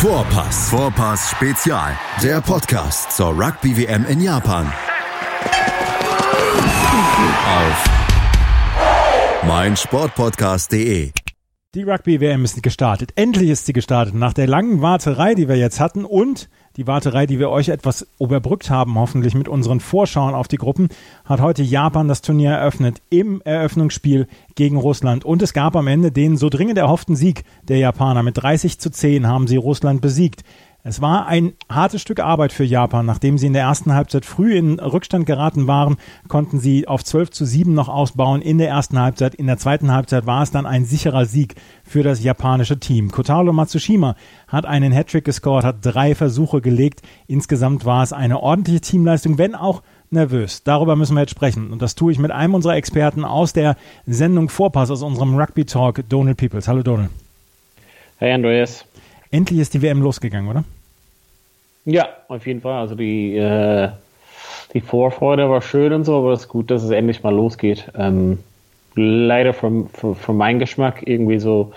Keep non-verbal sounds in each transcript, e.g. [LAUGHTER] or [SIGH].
Vorpass. Vorpass Spezial. Der Podcast zur Rugby WM in Japan. Auf meinsportpodcast.de. Die Rugby-WM ist gestartet. Endlich ist sie gestartet. Nach der langen Warterei, die wir jetzt hatten und die Warterei, die wir euch etwas überbrückt haben, hoffentlich mit unseren Vorschauen auf die Gruppen, hat heute Japan das Turnier eröffnet im Eröffnungsspiel gegen Russland. Und es gab am Ende den so dringend erhofften Sieg der Japaner. Mit 30 zu 10 haben sie Russland besiegt. Es war ein hartes Stück Arbeit für Japan. Nachdem sie in der ersten Halbzeit früh in Rückstand geraten waren, konnten sie auf 12 zu 7 noch ausbauen in der ersten Halbzeit. In der zweiten Halbzeit war es dann ein sicherer Sieg für das japanische Team. Kotaro Matsushima hat einen Hattrick gescored, hat drei Versuche gelegt. Insgesamt war es eine ordentliche Teamleistung, wenn auch nervös. Darüber müssen wir jetzt sprechen. Und das tue ich mit einem unserer Experten aus der Sendung Vorpass, aus unserem Rugby Talk, Donald Peoples. Hallo Donald. Hey Andreas. Endlich ist die WM losgegangen, oder? Ja, auf jeden Fall. Also die, äh, die Vorfreude war schön und so, aber es ist gut, dass es endlich mal losgeht. Ähm, leider für, für, für meinen Geschmack irgendwie so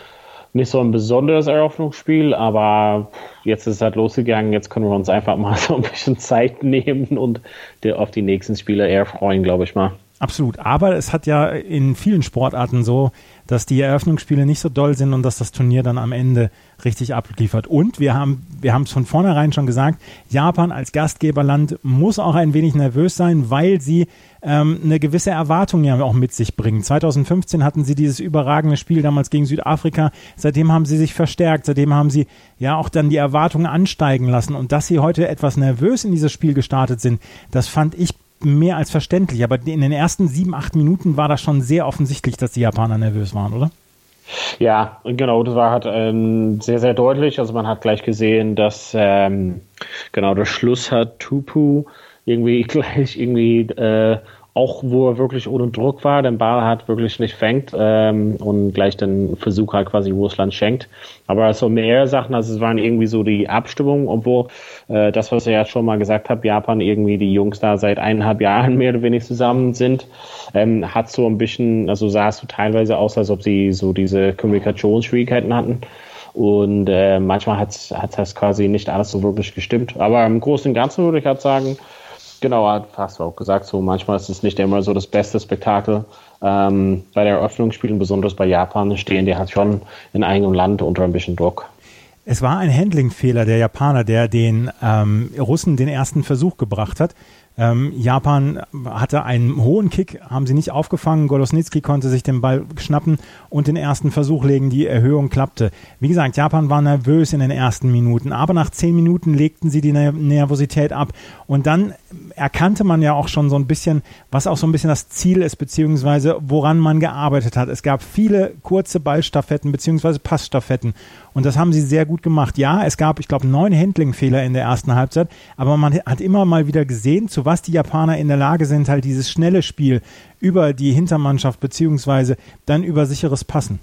nicht so ein besonderes Eröffnungsspiel, aber jetzt ist es halt losgegangen. Jetzt können wir uns einfach mal [LAUGHS] so ein bisschen Zeit nehmen und auf die nächsten Spiele eher freuen, glaube ich mal. Absolut. Aber es hat ja in vielen Sportarten so, dass die Eröffnungsspiele nicht so doll sind und dass das Turnier dann am Ende richtig abliefert. Und wir haben wir haben es von vornherein schon gesagt, Japan als Gastgeberland muss auch ein wenig nervös sein, weil sie ähm, eine gewisse Erwartung ja auch mit sich bringen. 2015 hatten sie dieses überragende Spiel damals gegen Südafrika. Seitdem haben sie sich verstärkt. Seitdem haben sie ja auch dann die Erwartungen ansteigen lassen. Und dass sie heute etwas nervös in dieses Spiel gestartet sind, das fand ich mehr als verständlich. Aber in den ersten sieben, acht Minuten war das schon sehr offensichtlich, dass die Japaner nervös waren, oder? Ja, genau, das war halt ähm, sehr, sehr deutlich. Also man hat gleich gesehen, dass ähm, genau der Schluss hat Tupu irgendwie [LAUGHS] gleich irgendwie äh, auch wo er wirklich ohne Druck war, den Ball hat wirklich nicht fängt ähm, und gleich den Versuch halt quasi Russland schenkt. Aber so mehr Sachen, also es waren irgendwie so die Abstimmung, obwohl äh, das, was ich ja schon mal gesagt habe, Japan irgendwie die Jungs da seit eineinhalb Jahren [LAUGHS] mehr oder weniger zusammen sind, ähm, hat so ein bisschen, also sah es so teilweise aus, als ob sie so diese Kommunikationsschwierigkeiten hatten. Und äh, manchmal hat hat das quasi nicht alles so wirklich gestimmt. Aber im Großen und Ganzen würde ich halt sagen, Genau, hast du auch gesagt, so manchmal ist es nicht immer so das beste Spektakel. Ähm, bei der Eröffnungsspielen, besonders bei Japan, stehen die halt schon in eigenem Land unter ein bisschen Druck. Es war ein Handlingfehler der Japaner, der den ähm, Russen den ersten Versuch gebracht hat. Ähm, Japan hatte einen hohen Kick, haben sie nicht aufgefangen. Golosnitsky konnte sich den Ball schnappen und den ersten Versuch legen. Die Erhöhung klappte. Wie gesagt, Japan war nervös in den ersten Minuten, aber nach zehn Minuten legten sie die Nervosität ab. Und dann erkannte man ja auch schon so ein bisschen, was auch so ein bisschen das Ziel ist, beziehungsweise woran man gearbeitet hat. Es gab viele kurze Ballstaffetten, beziehungsweise Passstaffetten. Und das haben sie sehr gut gemacht. Ja, es gab, ich glaube, neun Handling-Fehler in der ersten Halbzeit, aber man hat immer mal wieder gesehen, zu was die Japaner in der Lage sind, halt dieses schnelle Spiel über die Hintermannschaft beziehungsweise dann über sicheres Passen.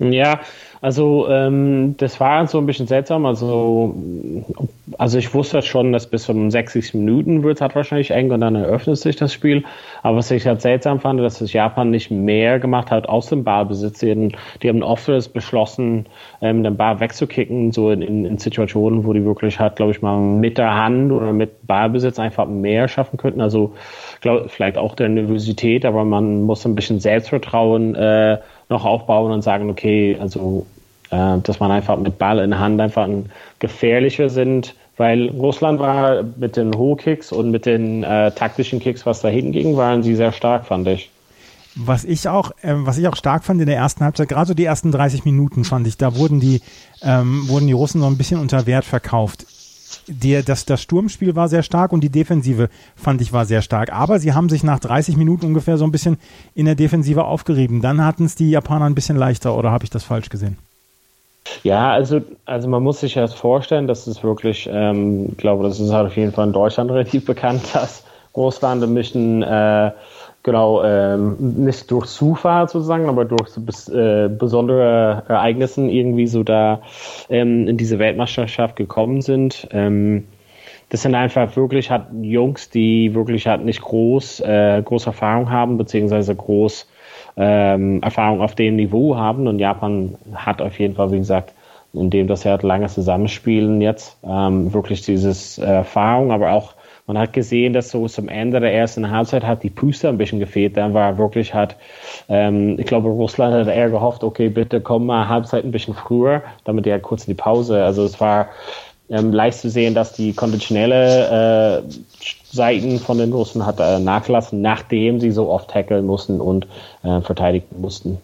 Ja, also ähm, das war so ein bisschen seltsam. Also, also ich wusste schon, dass bis zum 60 Minuten wird es halt wahrscheinlich eng und dann eröffnet sich das Spiel. Aber was ich halt seltsam fand, dass das Japan nicht mehr gemacht hat aus dem Ballbesitz. Die, die haben oft beschlossen, ähm, den Ball wegzukicken, so in, in, in Situationen, wo die wirklich halt, glaube ich mal, mit der Hand oder mit Ballbesitz einfach mehr schaffen könnten. Also glaub, vielleicht auch der Nervosität, aber man muss ein bisschen Selbstvertrauen äh, noch aufbauen und sagen, okay, also äh, dass man einfach mit Ball in Hand einfach ein gefährlicher sind, weil Russland war mit den Hochkicks und mit den äh, taktischen Kicks, was da hinging, waren sie sehr stark, fand ich. Was ich auch, äh, was ich auch stark fand in der ersten Halbzeit, gerade so die ersten 30 Minuten fand ich, da wurden die, ähm, wurden die Russen so ein bisschen unter Wert verkauft der, das, das Sturmspiel war sehr stark und die Defensive fand ich war sehr stark. Aber sie haben sich nach 30 Minuten ungefähr so ein bisschen in der Defensive aufgerieben. Dann hatten es die Japaner ein bisschen leichter oder habe ich das falsch gesehen? Ja, also, also man muss sich das vorstellen, dass es wirklich, ähm, ich glaube, das ist halt auf jeden Fall in Deutschland [LAUGHS] relativ bekannt, dass Großlande möchten äh, genau, ähm, nicht durch Zufall sozusagen, aber durch so bis, äh, besondere Ereignissen irgendwie so da ähm, in diese Weltmeisterschaft gekommen sind. Ähm, das sind einfach wirklich halt Jungs, die wirklich halt nicht groß, äh, große Erfahrung haben, beziehungsweise groß ähm, Erfahrung auf dem Niveau haben. Und Japan hat auf jeden Fall, wie gesagt, indem das er halt lange zusammenspielen jetzt. Ähm, wirklich dieses äh, Erfahrung, aber auch man hat gesehen, dass so zum Ende der ersten Halbzeit hat die Puste ein bisschen gefehlt. Dann war wirklich hat, ähm, ich glaube, Russland hat eher gehofft, okay, bitte komm mal Halbzeit ein bisschen früher, damit er kurz in die Pause. Also es war ähm, leicht zu sehen, dass die konventionelle äh, Seiten von den Russen hat äh, nachgelassen, nachdem sie so oft tackeln mussten und äh, verteidigen mussten.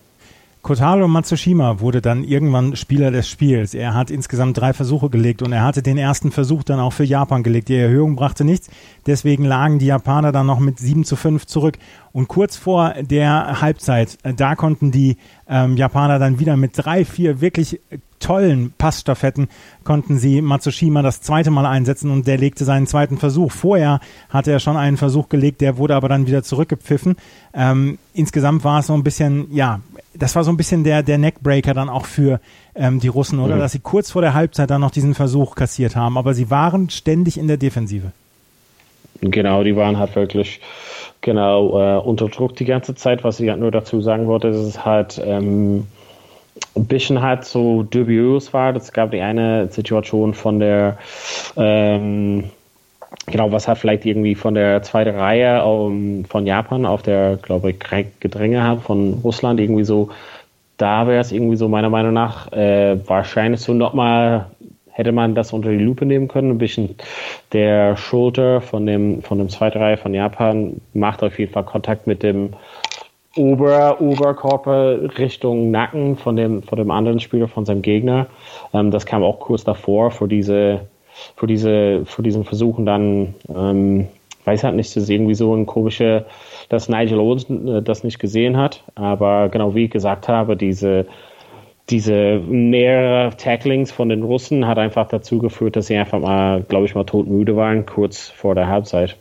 Kotaro Matsushima wurde dann irgendwann Spieler des Spiels. Er hat insgesamt drei Versuche gelegt und er hatte den ersten Versuch dann auch für Japan gelegt. Die Erhöhung brachte nichts. Deswegen lagen die Japaner dann noch mit 7 zu 5 zurück. Und kurz vor der Halbzeit, äh, da konnten die ähm, Japaner dann wieder mit drei, vier wirklich tollen Passstaffetten konnten sie Matsushima das zweite Mal einsetzen und der legte seinen zweiten Versuch. Vorher hatte er schon einen Versuch gelegt, der wurde aber dann wieder zurückgepfiffen. Ähm, insgesamt war es so ein bisschen, ja, das war so ein bisschen der, der Neckbreaker dann auch für ähm, die Russen, oder? Mhm. Dass sie kurz vor der Halbzeit dann noch diesen Versuch kassiert haben, aber sie waren ständig in der Defensive. Genau, die waren halt wirklich genau äh, unter Druck die ganze Zeit. Was ich halt nur dazu sagen wollte, ist es halt ähm, ein bisschen halt so dubios war. Es gab die eine Situation von der, ähm, genau, was hat vielleicht irgendwie von der zweiten Reihe um, ähm, von Japan auf der, glaube ich, Gedränge hat von Russland irgendwie so. Da wäre es irgendwie so meiner Meinung nach äh, wahrscheinlich so nochmal hätte man das unter die Lupe nehmen können. Ein bisschen der Schulter von dem, von dem zweiten Reihe von Japan macht auf jeden Fall Kontakt mit dem Ober, Oberkörper Richtung Nacken von dem, von dem anderen Spieler, von seinem Gegner. Ähm, das kam auch kurz davor für diese, für diese, für diesen Versuchen dann, ähm, weiß halt nicht, das ist irgendwie so ein komischer, dass Nigel Owens äh, das nicht gesehen hat. Aber genau wie ich gesagt habe, diese, diese mehrere Tacklings von den Russen hat einfach dazu geführt, dass sie einfach mal, glaube ich, mal todmüde waren, kurz vor der Halbzeit.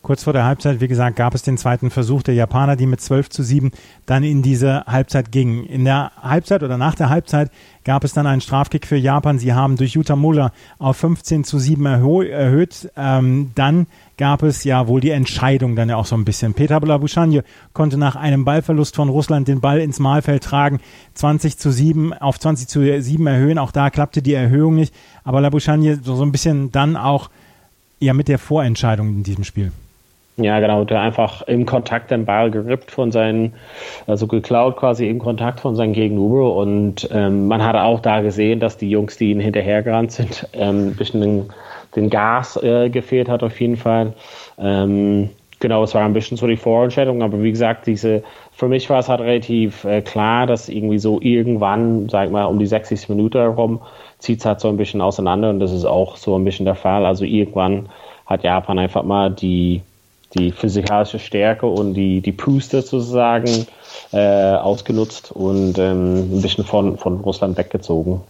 Kurz vor der Halbzeit, wie gesagt, gab es den zweiten Versuch der Japaner, die mit 12 zu 7 dann in diese Halbzeit gingen. In der Halbzeit oder nach der Halbzeit gab es dann einen Strafkick für Japan. Sie haben durch Yuta Muller auf 15 zu 7 erhöht. Ähm, dann gab es ja wohl die Entscheidung dann ja auch so ein bisschen. Peter Blabuschanje konnte nach einem Ballverlust von Russland den Ball ins Mahlfeld tragen, 20 zu 7 auf 20 zu 7 erhöhen. Auch da klappte die Erhöhung nicht. Aber Labuschanje so, so ein bisschen dann auch ja mit der Vorentscheidung in diesem Spiel. Ja, genau, der einfach im Kontakt den Ball gerippt von seinen, also geklaut quasi im Kontakt von seinem Gegenüber und ähm, man hat auch da gesehen, dass die Jungs, die ihn hinterhergerannt sind, [LAUGHS] ähm, ein bisschen den, den Gas äh, gefehlt hat auf jeden Fall. Ähm, genau, es war ein bisschen so die Vorentscheidung, aber wie gesagt, diese, für mich war es halt relativ äh, klar, dass irgendwie so irgendwann, sag mal, um die 60 Minute herum zieht es halt so ein bisschen auseinander und das ist auch so ein bisschen der Fall. Also irgendwann hat Japan einfach mal die die physikalische Stärke und die, die Puste sozusagen äh, ausgenutzt und ähm, ein bisschen von, von Russland weggezogen.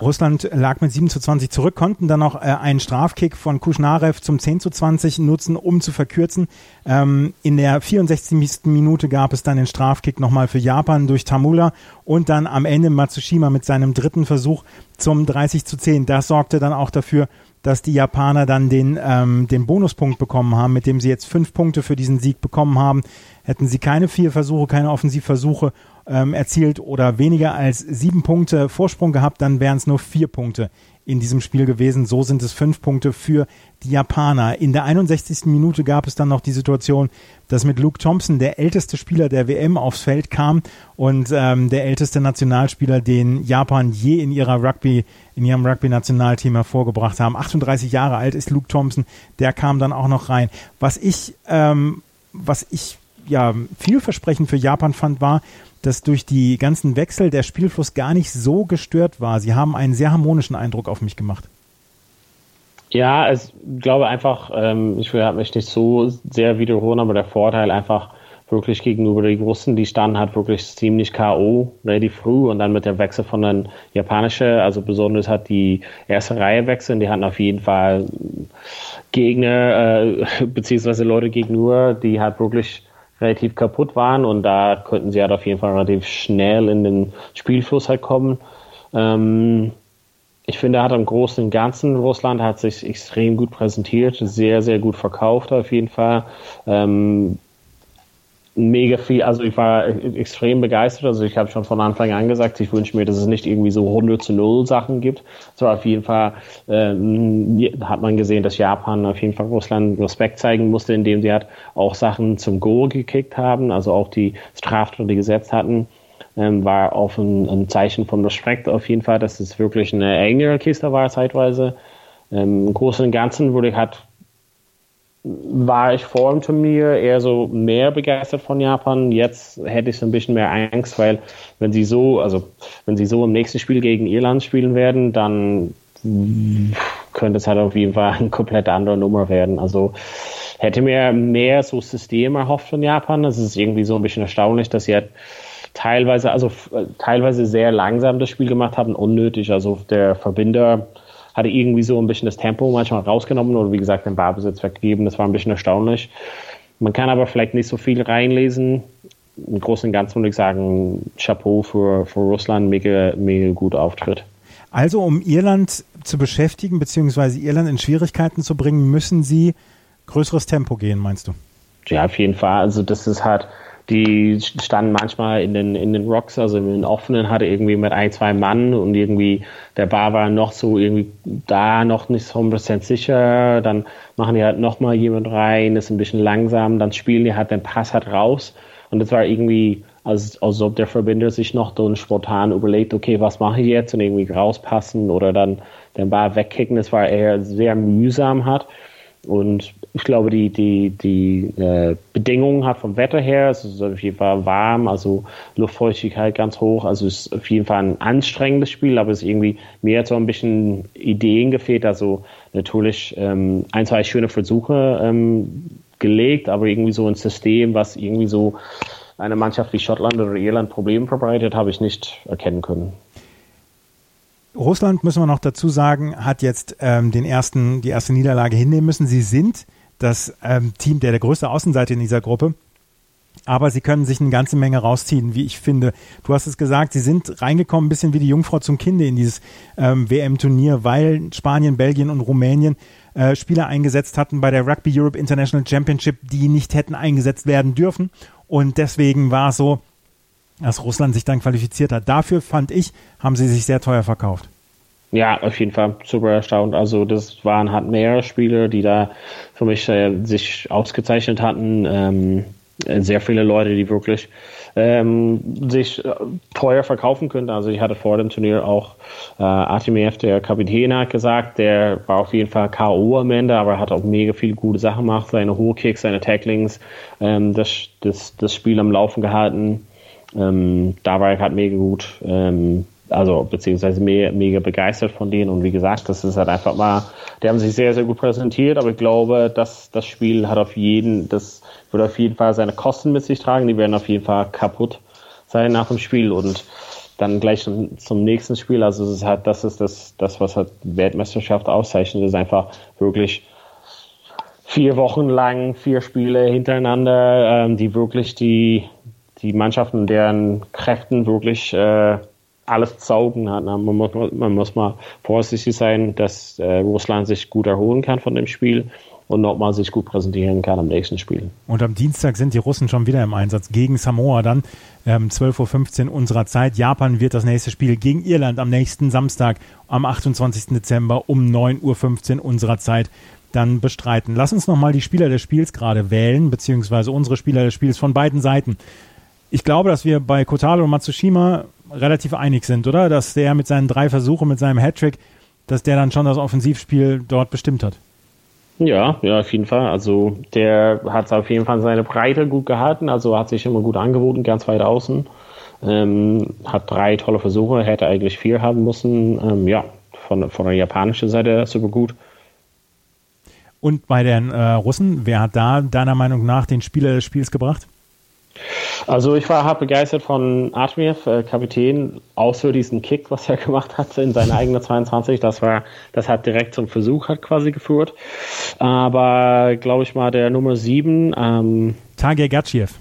Russland lag mit 7 zu 20 zurück, konnten dann noch äh, einen Strafkick von Kuschnarev zum 10 zu 20 nutzen, um zu verkürzen. Ähm, in der 64. Minute gab es dann den Strafkick nochmal für Japan durch Tamula und dann am Ende Matsushima mit seinem dritten Versuch zum 30 zu 10. Das sorgte dann auch dafür, dass die Japaner dann den, ähm, den Bonuspunkt bekommen haben, mit dem sie jetzt fünf Punkte für diesen Sieg bekommen haben. Hätten sie keine vier Versuche, keine Offensivversuche ähm, erzielt oder weniger als sieben Punkte Vorsprung gehabt, dann wären es nur vier Punkte in diesem Spiel gewesen. So sind es fünf Punkte für die Japaner. In der 61. Minute gab es dann noch die Situation, dass mit Luke Thompson der älteste Spieler der WM aufs Feld kam und ähm, der älteste Nationalspieler, den Japan je in ihrer Rugby, in ihrem Rugby-Nationalteam hervorgebracht haben. 38 Jahre alt ist Luke Thompson, der kam dann auch noch rein. Was ich, ähm, was ich ja vielversprechend für Japan fand, war, dass durch die ganzen Wechsel der Spielfluss gar nicht so gestört war. Sie haben einen sehr harmonischen Eindruck auf mich gemacht. Ja, ich glaube einfach, ähm, ich will mich nicht so sehr wiederholen, aber der Vorteil einfach wirklich gegenüber den Russen, die standen halt wirklich ziemlich K.O. relativ früh und dann mit der Wechsel von den japanischen, also besonders hat die erste Reihe wechseln, die hatten auf jeden Fall Gegner, äh, [LAUGHS] beziehungsweise Leute gegenüber, die halt wirklich relativ kaputt waren und da könnten sie halt auf jeden Fall relativ schnell in den Spielfluss halt kommen. Ähm, ich finde, er hat im Großen und Ganzen Russland hat sich extrem gut präsentiert, sehr, sehr gut verkauft auf jeden Fall. Ähm, mega viel, also ich war extrem begeistert. Also ich habe schon von Anfang an gesagt, ich wünsche mir, dass es nicht irgendwie so 100 zu 0 Sachen gibt. So auf jeden Fall ähm, hat man gesehen, dass Japan auf jeden Fall Russland Respekt zeigen musste, indem sie halt auch Sachen zum Goal gekickt haben, also auch die Straftaten, gesetzt hatten. Ähm, war auf ein, ein, Zeichen von Respekt auf jeden Fall, dass es wirklich eine engere Kiste war zeitweise. Ähm, Im Großen und Ganzen wurde ich halt war ich vor dem Turnier eher so mehr begeistert von Japan. Jetzt hätte ich so ein bisschen mehr Angst, weil wenn sie so, also wenn sie so im nächsten Spiel gegen Irland spielen werden, dann könnte es halt auf jeden Fall eine komplett andere Nummer werden. Also hätte mir mehr so System erhofft von Japan. Es ist irgendwie so ein bisschen erstaunlich, dass sie halt teilweise, also teilweise sehr langsam das Spiel gemacht haben, unnötig. Also der Verbinder hatte irgendwie so ein bisschen das Tempo manchmal rausgenommen oder wie gesagt den Barbesitz weggegeben. Das war ein bisschen erstaunlich. Man kann aber vielleicht nicht so viel reinlesen. Im Großen und Ganzen würde ich sagen, Chapeau für, für Russland, mega, mega guter Auftritt. Also um Irland zu beschäftigen, beziehungsweise Irland in Schwierigkeiten zu bringen, müssen sie größeres Tempo gehen, meinst du? Ja, auf jeden Fall. Also das ist halt, die standen manchmal in den, in den Rocks, also in den offenen, hatte irgendwie mit ein, zwei Mann und irgendwie der Bar war noch so irgendwie da noch nicht so 100% sicher. Dann machen die halt nochmal jemand rein, ist ein bisschen langsam, dann spielen die halt den Pass halt raus. Und das war irgendwie, als, als ob der Verbinder sich noch so spontan überlegt, okay, was mache ich jetzt und irgendwie rauspassen oder dann den Bar wegkicken. Das war eher sehr mühsam hat. Und ich glaube, die, die, die äh, Bedingungen hat vom Wetter her, es ist auf jeden Fall warm, also Luftfeuchtigkeit ganz hoch, also es ist auf jeden Fall ein anstrengendes Spiel, aber es ist irgendwie mir so ein bisschen Ideen gefehlt, also natürlich ähm, ein, zwei schöne Versuche ähm, gelegt, aber irgendwie so ein System, was irgendwie so eine Mannschaft wie Schottland oder Irland Probleme verbreitet, habe ich nicht erkennen können. Russland, müssen wir noch dazu sagen, hat jetzt ähm, den ersten, die erste Niederlage hinnehmen müssen. Sie sind das ähm, Team der, der größte Außenseite in dieser Gruppe. Aber sie können sich eine ganze Menge rausziehen, wie ich finde. Du hast es gesagt, sie sind reingekommen, ein bisschen wie die Jungfrau zum Kinde in dieses ähm, WM-Turnier, weil Spanien, Belgien und Rumänien äh, Spieler eingesetzt hatten bei der Rugby Europe International Championship, die nicht hätten eingesetzt werden dürfen. Und deswegen war es so, dass Russland sich dann qualifiziert hat. Dafür fand ich, haben sie sich sehr teuer verkauft. Ja, auf jeden Fall super erstaunt. Also das waren halt mehrere Spieler, die da für mich äh, sich ausgezeichnet hatten. Ähm, sehr viele Leute, die wirklich ähm, sich äh, teuer verkaufen könnten. Also ich hatte vor dem Turnier auch äh, Artemiev, der Kapitän, hat gesagt, der war auf jeden Fall K.O. am Ende, aber er hat auch mega viele gute Sachen gemacht, seine Hochkicks, seine Tacklings, ähm, das, das, das Spiel am Laufen gehalten. Ähm, da war er halt mega gut. Ähm, also beziehungsweise mega, mega begeistert von denen. Und wie gesagt, das ist halt einfach mal, die haben sich sehr, sehr gut präsentiert, aber ich glaube, dass das Spiel hat auf jeden, das wird auf jeden Fall seine Kosten mit sich tragen, die werden auf jeden Fall kaputt sein nach dem Spiel und dann gleich zum, zum nächsten Spiel, also es ist halt, das ist das, das, was halt Weltmeisterschaft auszeichnet, ist einfach wirklich vier Wochen lang, vier Spiele hintereinander, ähm, die wirklich die, die Mannschaften, deren Kräften wirklich äh, alles saugen hat. Man muss, man muss mal vorsichtig sein, dass äh, Russland sich gut erholen kann von dem Spiel und nochmal sich gut präsentieren kann am nächsten Spiel. Und am Dienstag sind die Russen schon wieder im Einsatz gegen Samoa dann, ähm, 12.15 Uhr unserer Zeit. Japan wird das nächste Spiel gegen Irland am nächsten Samstag, am 28. Dezember um 9.15 Uhr unserer Zeit dann bestreiten. Lass uns nochmal die Spieler des Spiels gerade wählen, beziehungsweise unsere Spieler des Spiels von beiden Seiten. Ich glaube, dass wir bei Kotaro und Matsushima relativ einig sind, oder? Dass der mit seinen drei Versuchen, mit seinem Hattrick, dass der dann schon das Offensivspiel dort bestimmt hat. Ja, ja, auf jeden Fall. Also der hat auf jeden Fall seine Breite gut gehalten, also hat sich immer gut angeboten, ganz weit außen. Ähm, hat drei tolle Versuche, hätte eigentlich vier haben müssen. Ähm, ja, von, von der japanischen Seite super gut. Und bei den äh, Russen, wer hat da deiner Meinung nach den Spieler des Spiels gebracht? Also ich war hart begeistert von Artmiev, äh, Kapitän, auch für diesen Kick, was er [LAUGHS] gemacht hat in seine eigene 22. Das war, das hat direkt zum Versuch hat quasi geführt. Aber glaube ich mal der Nummer 7. Ähm, Tager Gatschiev.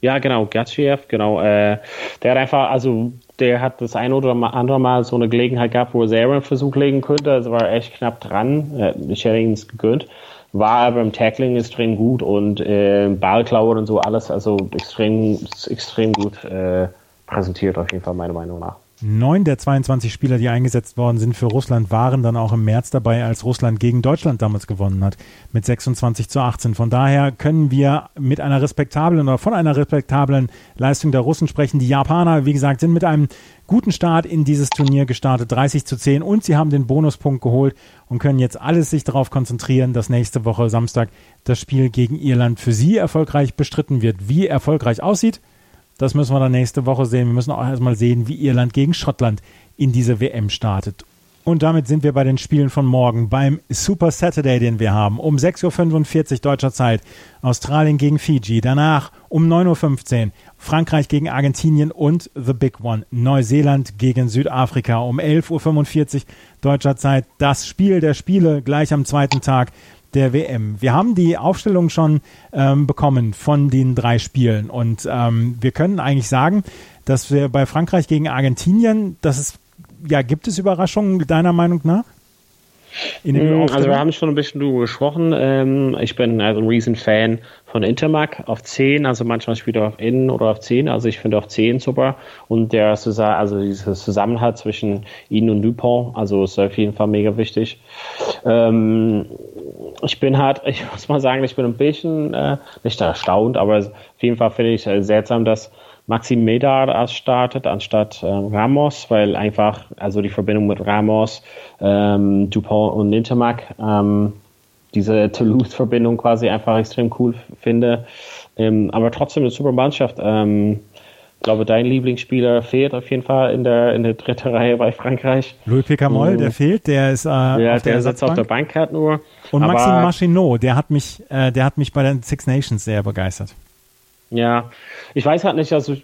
Ja, genau, Gatschiev, genau. Äh, der hat einfach, also der hat das ein oder andere Mal so eine Gelegenheit gehabt, wo er selber einen Versuch legen könnte. Es war echt knapp dran. Äh, ich hätte ihn es gegönnt war aber im Tackling extrem gut und äh, Ballklauen und so alles, also extrem, extrem gut äh, präsentiert auf jeden Fall meiner Meinung nach. Neun der 22 Spieler, die eingesetzt worden sind für Russland, waren dann auch im März dabei, als Russland gegen Deutschland damals gewonnen hat, mit 26 zu 18. Von daher können wir mit einer respektablen oder von einer respektablen Leistung der Russen sprechen. Die Japaner, wie gesagt, sind mit einem guten Start in dieses Turnier gestartet, 30 zu 10 und sie haben den Bonuspunkt geholt und können jetzt alles sich darauf konzentrieren, dass nächste Woche Samstag das Spiel gegen Irland für sie erfolgreich bestritten wird. Wie erfolgreich aussieht, das müssen wir dann nächste Woche sehen. Wir müssen auch erstmal sehen, wie Irland gegen Schottland in diese WM startet. Und damit sind wir bei den Spielen von morgen beim Super Saturday, den wir haben. Um 6.45 Uhr deutscher Zeit Australien gegen Fiji. Danach um 9.15 Uhr Frankreich gegen Argentinien und The Big One Neuseeland gegen Südafrika. Um 11.45 Uhr deutscher Zeit das Spiel der Spiele gleich am zweiten Tag der WM. Wir haben die Aufstellung schon ähm, bekommen von den drei Spielen und ähm, wir können eigentlich sagen, dass wir bei Frankreich gegen Argentinien, das ist, ja, gibt es Überraschungen deiner Meinung nach? Mm, also wir haben schon ein bisschen drüber gesprochen. Ähm, ich bin also ein Riesen-Fan von Intermac auf 10, also manchmal spielt er auf Innen oder auf 10, also ich finde auf 10 super und der also dieses Zusammenhalt zwischen ihnen und Dupont, also ist auf jeden Fall mega wichtig. Ähm, ich bin halt, ich [LAUGHS] muss mal sagen, ich bin ein bisschen äh, nicht erstaunt, aber auf jeden Fall finde ich äh, seltsam, dass Maxim Medar startet anstatt äh, Ramos, weil einfach, also die Verbindung mit Ramos, ähm, Dupont und Nintermack, ähm, diese Toulouse-Verbindung quasi einfach extrem cool finde. Ähm, aber trotzdem eine super Mannschaft. Ähm, glaube, dein Lieblingsspieler fehlt auf jeden Fall in der, in der dritten Reihe bei Frankreich. Louis Picamol, mhm. der fehlt, der ist äh, ja, der, der sitzt auf der Bank halt nur. Und Maxime Machinot, der hat mich, äh, der hat mich bei den Six Nations sehr begeistert. Ja, ich weiß halt nicht, also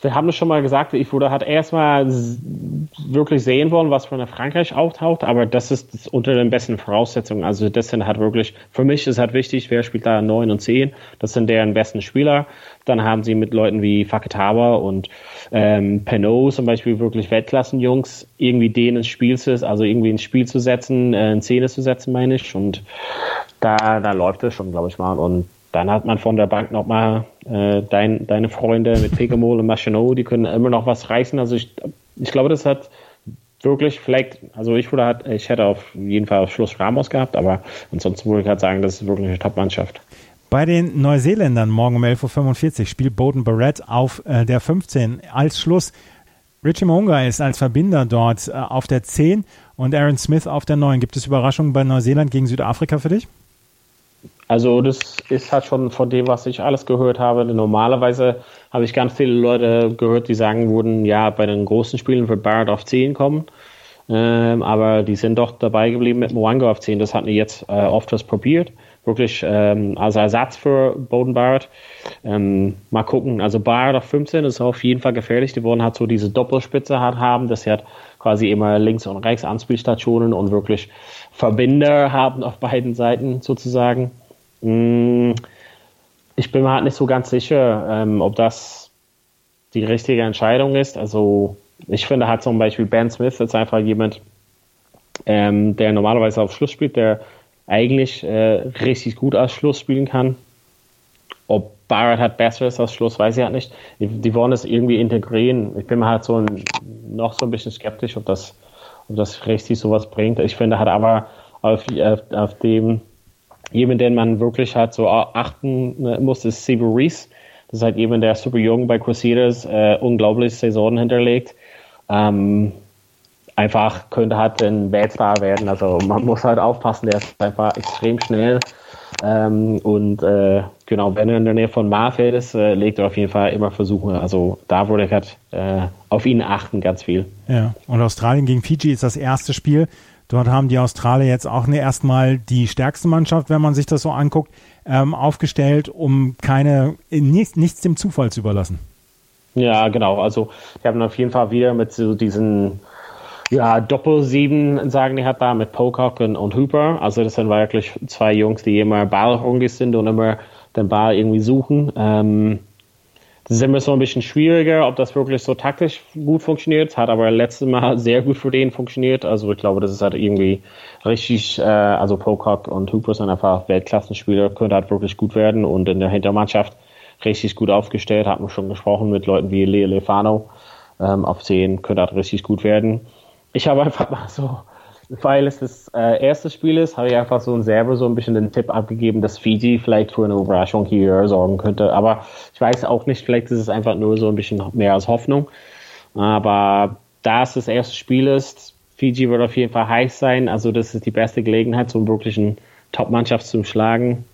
wir haben es schon mal gesagt, ich wurde halt erstmal wirklich sehen wollen, was von der Frankreich auftaucht, aber das ist unter den besten Voraussetzungen. Also das sind halt wirklich, für mich ist halt wichtig, wer spielt da 9 und 10, das sind deren besten Spieler. Dann haben sie mit Leuten wie Faketawa und ähm, Penot zum Beispiel wirklich Weltklassenjungs, irgendwie denen ins Spiel zu, also irgendwie ins Spiel zu setzen, äh, in Szene zu setzen, meine ich. Und da, da läuft es schon, glaube ich mal. Und dann hat man von der Bank nochmal äh, dein, deine Freunde mit Pegamol und Machinot, die können immer noch was reißen. Also ich, ich glaube, das hat wirklich vielleicht, also ich würde halt, ich hätte auf jeden Fall auf Schluss Ramos gehabt, aber ansonsten würde ich halt sagen, das ist wirklich eine Top-Mannschaft. Bei den Neuseeländern morgen um 11.45 Uhr spielt Bowden Barrett auf äh, der 15 als Schluss. Richie Monga ist als Verbinder dort äh, auf der 10 und Aaron Smith auf der 9. Gibt es Überraschungen bei Neuseeland gegen Südafrika für dich? Also das ist halt schon von dem, was ich alles gehört habe. Normalerweise habe ich ganz viele Leute gehört, die sagen würden, ja, bei den großen Spielen wird Barrett auf 10 kommen. Ähm, aber die sind doch dabei geblieben mit Mwanga auf 10. Das hatten die jetzt äh, oft was probiert. Wirklich ähm, als Ersatz für Bowden Barrett. Ähm, mal gucken. Also Barrett auf 15 ist auf jeden Fall gefährlich. Die wollen halt so diese Doppelspitze halt haben, dass sie halt quasi immer links und rechts Anspielstationen und wirklich Verbinder haben auf beiden Seiten sozusagen. Mm, ich bin mir halt nicht so ganz sicher, ähm, ob das die richtige Entscheidung ist. Also ich finde halt zum Beispiel Ben Smith ist einfach jemand, ähm, der normalerweise auf Schluss spielt, der eigentlich äh, richtig gut als Schluss spielen kann. Ob Barrett hat besseres als Schluss, weiß ich halt nicht. Die, die wollen es irgendwie integrieren. Ich bin mir halt so ein, noch so ein bisschen skeptisch, ob das, ob das richtig sowas bringt. Ich finde halt aber auf, auf, auf dem jemand, den man wirklich halt so achten ne, muss, ist Sibu Reese. Das ist halt jemand, der super jung bei Crusaders äh, unglaubliche Saison hinterlegt. Ähm, einfach könnte halt ein Weltstar werden. Also man muss halt aufpassen, der ist einfach extrem schnell. Ähm, und äh, genau, wenn er in der Nähe von Marfeld ist, äh, legt er auf jeden Fall immer Versuche. Also da würde ich halt äh, auf ihn achten, ganz viel. Ja, und Australien gegen Fiji ist das erste Spiel. Dort haben die Australier jetzt auch ne, erstmal die stärkste Mannschaft, wenn man sich das so anguckt, ähm, aufgestellt, um keine nichts, nichts dem Zufall zu überlassen. Ja, genau. Also wir haben auf jeden Fall wieder mit so diesen ja, Doppel-Sieben, sagen die hat da, mit Pocock und, und Hooper. Also das sind wirklich zwei Jungs, die immer ballhungrig sind und immer den Ball irgendwie suchen. Ähm, Ist immer so ein bisschen schwieriger, ob das wirklich so taktisch gut funktioniert. Hat aber letztes Mal [LAUGHS] sehr gut für den funktioniert. Also ich glaube, das ist halt irgendwie richtig, äh, also Pocock und Hooper sind einfach Weltklassenspieler, könnte halt wirklich gut werden und in der Hintermannschaft richtig gut aufgestellt. Hat man schon gesprochen mit Leuten wie Leo Lefano ähm, auf 10, könnte halt richtig gut werden. Ich habe [LAUGHS] einfach mal so weil es das äh, erste Spiel ist, habe ich einfach so selber so ein bisschen den Tipp abgegeben, dass Fiji vielleicht für eine Überraschung hier sorgen könnte. Aber ich weiß auch nicht, vielleicht ist es einfach nur so ein bisschen mehr als Hoffnung. Aber da es das erste Spiel ist, Fiji wird auf jeden Fall heiß sein. Also das ist die beste Gelegenheit, so einen wirklichen Top-Mannschaft zu schlagen.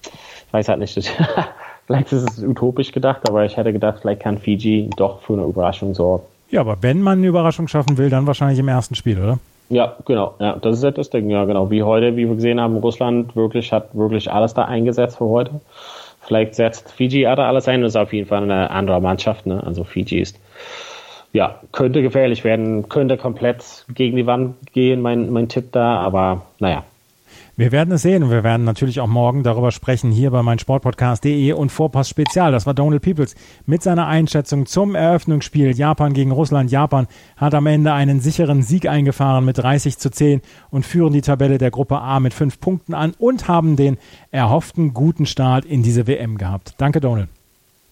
Ich weiß halt nicht, [LAUGHS] vielleicht ist es utopisch gedacht, aber ich hätte gedacht, vielleicht kann Fiji doch für eine Überraschung sorgen. Ja, aber wenn man eine Überraschung schaffen will, dann wahrscheinlich im ersten Spiel, oder? Ja, genau. Ja, das ist das Ding. Ja, genau. Wie heute, wie wir gesehen haben, Russland wirklich hat wirklich alles da eingesetzt für heute. Vielleicht setzt Fiji da alles ein. Das ist auf jeden Fall eine andere Mannschaft. Ne? Also Fiji ist, ja, könnte gefährlich werden, könnte komplett gegen die Wand gehen, mein, mein Tipp da. Aber naja, wir werden es sehen und wir werden natürlich auch morgen darüber sprechen hier bei meinsportpodcast.de und Vorpass Spezial. Das war Donald Peoples mit seiner Einschätzung zum Eröffnungsspiel Japan gegen Russland. Japan hat am Ende einen sicheren Sieg eingefahren mit 30 zu 10 und führen die Tabelle der Gruppe A mit fünf Punkten an und haben den erhofften guten Start in diese WM gehabt. Danke, Donald.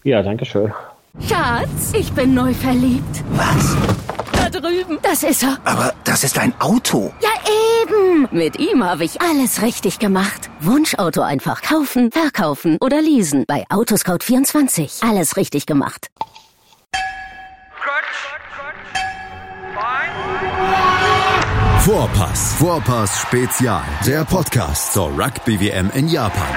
Ja, danke schön. Schatz, ich bin neu verliebt. Was? Da drüben. Das ist er. Aber das ist ein Auto. Ja, eben. Mit ihm habe ich alles richtig gemacht. Wunschauto einfach kaufen, verkaufen oder leasen. Bei Autoscout24. Alles richtig gemacht. Vorpass, Vorpass Spezial. Der Podcast zur Rugby WM in Japan.